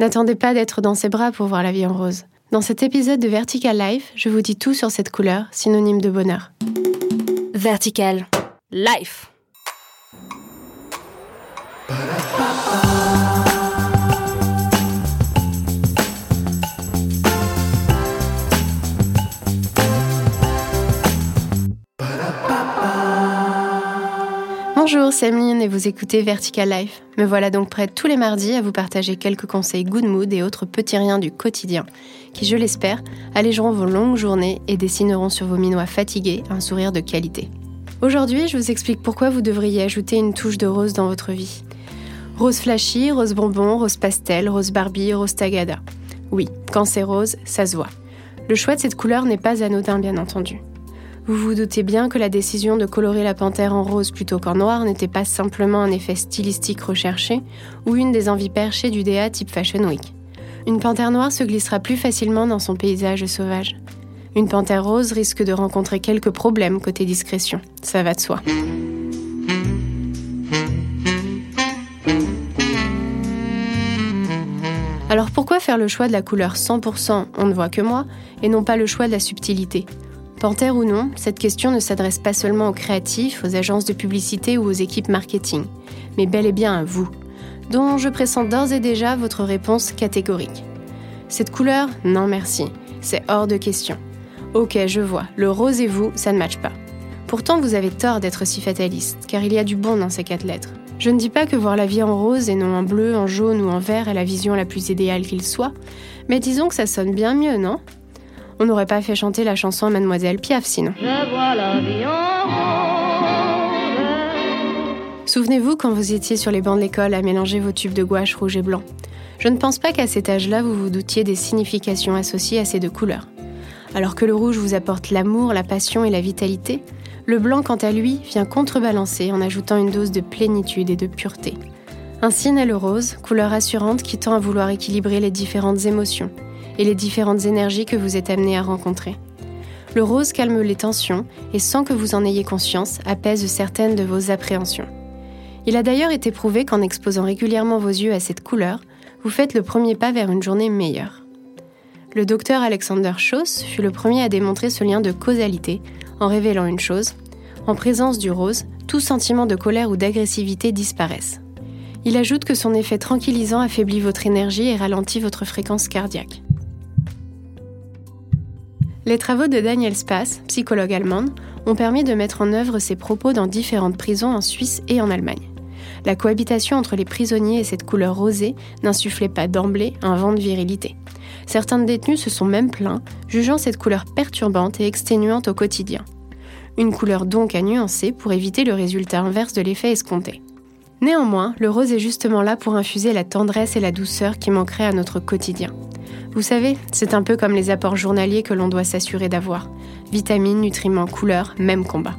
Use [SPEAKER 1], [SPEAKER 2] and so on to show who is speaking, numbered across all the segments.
[SPEAKER 1] N'attendez pas d'être dans ses bras pour voir la vie en rose. Dans cet épisode de Vertical Life, je vous dis tout sur cette couleur, synonyme de bonheur.
[SPEAKER 2] Vertical Life.
[SPEAKER 1] Bonjour, c'est et vous écoutez Vertical Life. Me voilà donc prête tous les mardis à vous partager quelques conseils good mood et autres petits riens du quotidien qui, je l'espère, allégeront vos longues journées et dessineront sur vos minois fatigués un sourire de qualité. Aujourd'hui, je vous explique pourquoi vous devriez ajouter une touche de rose dans votre vie. Rose flashy, rose bonbon, rose pastel, rose Barbie, rose tagada. Oui, quand c'est rose, ça se voit. Le choix de cette couleur n'est pas anodin, bien entendu. Vous vous doutez bien que la décision de colorer la panthère en rose plutôt qu'en noir n'était pas simplement un effet stylistique recherché ou une des envies perchées du DA type Fashion Week. Une panthère noire se glissera plus facilement dans son paysage sauvage. Une panthère rose risque de rencontrer quelques problèmes côté discrétion, ça va de soi. Alors pourquoi faire le choix de la couleur 100% on ne voit que moi et non pas le choix de la subtilité? Panthère ou non, cette question ne s'adresse pas seulement aux créatifs, aux agences de publicité ou aux équipes marketing, mais bel et bien à vous, dont je pressens d'ores et déjà votre réponse catégorique. Cette couleur, non merci, c'est hors de question. Ok, je vois, le rose et vous, ça ne matche pas. Pourtant, vous avez tort d'être si fataliste, car il y a du bon dans ces quatre lettres. Je ne dis pas que voir la vie en rose et non en bleu, en jaune ou en vert est la vision la plus idéale qu'il soit, mais disons que ça sonne bien mieux, non? On n'aurait pas fait chanter la chanson à Mademoiselle Piaf sinon. Souvenez-vous quand vous étiez sur les bancs de l'école à mélanger vos tubes de gouache rouge et blanc. Je ne pense pas qu'à cet âge-là vous vous doutiez des significations associées à ces deux couleurs. Alors que le rouge vous apporte l'amour, la passion et la vitalité, le blanc, quant à lui, vient contrebalancer en ajoutant une dose de plénitude et de pureté. Ainsi naît le rose, couleur assurante qui tend à vouloir équilibrer les différentes émotions et les différentes énergies que vous êtes amené à rencontrer. Le rose calme les tensions et sans que vous en ayez conscience, apaise certaines de vos appréhensions. Il a d'ailleurs été prouvé qu'en exposant régulièrement vos yeux à cette couleur, vous faites le premier pas vers une journée meilleure. Le docteur Alexander Schoss fut le premier à démontrer ce lien de causalité en révélant une chose en présence du rose, tout sentiment de colère ou d'agressivité disparaissent. Il ajoute que son effet tranquillisant affaiblit votre énergie et ralentit votre fréquence cardiaque. Les travaux de Daniel Spass, psychologue allemande, ont permis de mettre en œuvre ces propos dans différentes prisons en Suisse et en Allemagne. La cohabitation entre les prisonniers et cette couleur rosée n'insufflait pas d'emblée un vent de virilité. Certains détenus se sont même plaints, jugeant cette couleur perturbante et exténuante au quotidien. Une couleur donc à nuancer pour éviter le résultat inverse de l'effet escompté. Néanmoins, le rose est justement là pour infuser la tendresse et la douceur qui manqueraient à notre quotidien. Vous savez, c'est un peu comme les apports journaliers que l'on doit s'assurer d'avoir. Vitamines, nutriments, couleurs, même combat.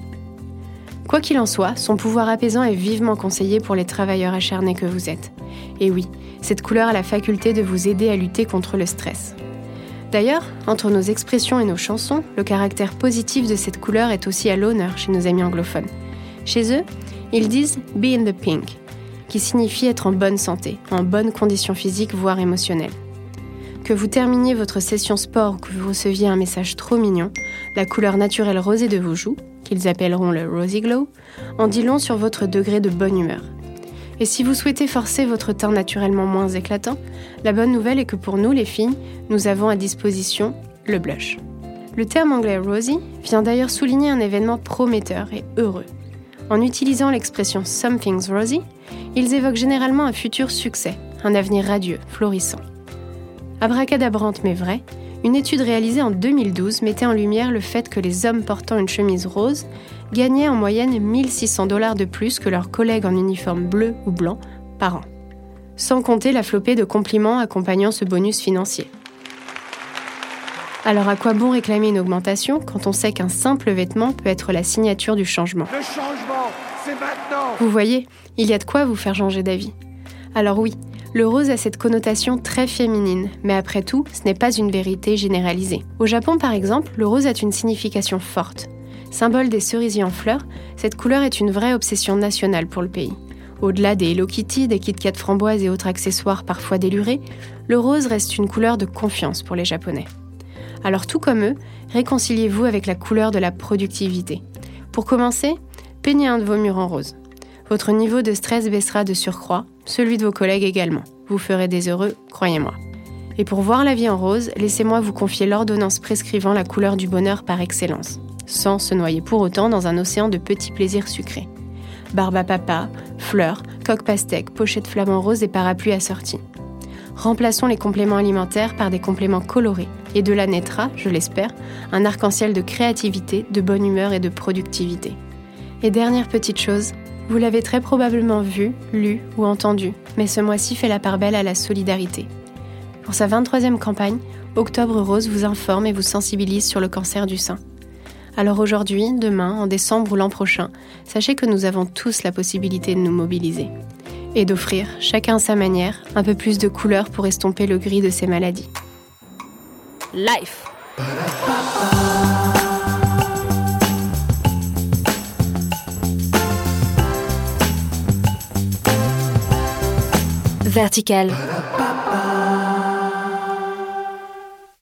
[SPEAKER 1] Quoi qu'il en soit, son pouvoir apaisant est vivement conseillé pour les travailleurs acharnés que vous êtes. Et oui, cette couleur a la faculté de vous aider à lutter contre le stress. D'ailleurs, entre nos expressions et nos chansons, le caractère positif de cette couleur est aussi à l'honneur chez nos amis anglophones. Chez eux, ils disent Be in the pink, qui signifie être en bonne santé, en bonne condition physique, voire émotionnelle. Que vous terminiez votre session sport ou que vous receviez un message trop mignon, la couleur naturelle rosée de vos joues, qu'ils appelleront le rosy glow, en dit long sur votre degré de bonne humeur. Et si vous souhaitez forcer votre teint naturellement moins éclatant, la bonne nouvelle est que pour nous les filles, nous avons à disposition le blush. Le terme anglais rosy vient d'ailleurs souligner un événement prometteur et heureux. En utilisant l'expression something's rosy, ils évoquent généralement un futur succès, un avenir radieux, florissant. Abracadabrante mais vrai, une étude réalisée en 2012 mettait en lumière le fait que les hommes portant une chemise rose gagnaient en moyenne 1600 dollars de plus que leurs collègues en uniforme bleu ou blanc par an. Sans compter la flopée de compliments accompagnant ce bonus financier. Alors à quoi bon réclamer une augmentation quand on sait qu'un simple vêtement peut être la signature du changement?
[SPEAKER 3] Changement,
[SPEAKER 1] Vous voyez, il y a de quoi vous faire changer d'avis. Alors oui, le rose a cette connotation très féminine, mais après tout, ce n'est pas une vérité généralisée. Au Japon par exemple, le rose a une signification forte. Symbole des cerisiers en fleurs, cette couleur est une vraie obsession nationale pour le pays. Au-delà des Hello Kitty, des Kit Kat framboises et autres accessoires parfois délurés, le rose reste une couleur de confiance pour les Japonais. Alors tout comme eux, réconciliez-vous avec la couleur de la productivité. Pour commencer, peignez un de vos murs en rose. Votre niveau de stress baissera de surcroît, celui de vos collègues également. Vous ferez des heureux, croyez-moi. Et pour voir la vie en rose, laissez-moi vous confier l'ordonnance prescrivant la couleur du bonheur par excellence, sans se noyer pour autant dans un océan de petits plaisirs sucrés barbe à papa, fleurs, coque pastèque, pochette flamant rose et parapluie assortis. Remplaçons les compléments alimentaires par des compléments colorés et de là naîtra, je l'espère, un arc-en-ciel de créativité, de bonne humeur et de productivité. Et dernière petite chose, vous l'avez très probablement vu, lu ou entendu, mais ce mois-ci fait la part belle à la solidarité. Pour sa 23e campagne, Octobre Rose vous informe et vous sensibilise sur le cancer du sein. Alors aujourd'hui, demain, en décembre ou l'an prochain, sachez que nous avons tous la possibilité de nous mobiliser et d'offrir, chacun à sa manière, un peu plus de couleur pour estomper le gris de ces maladies.
[SPEAKER 2] Life. Vertical.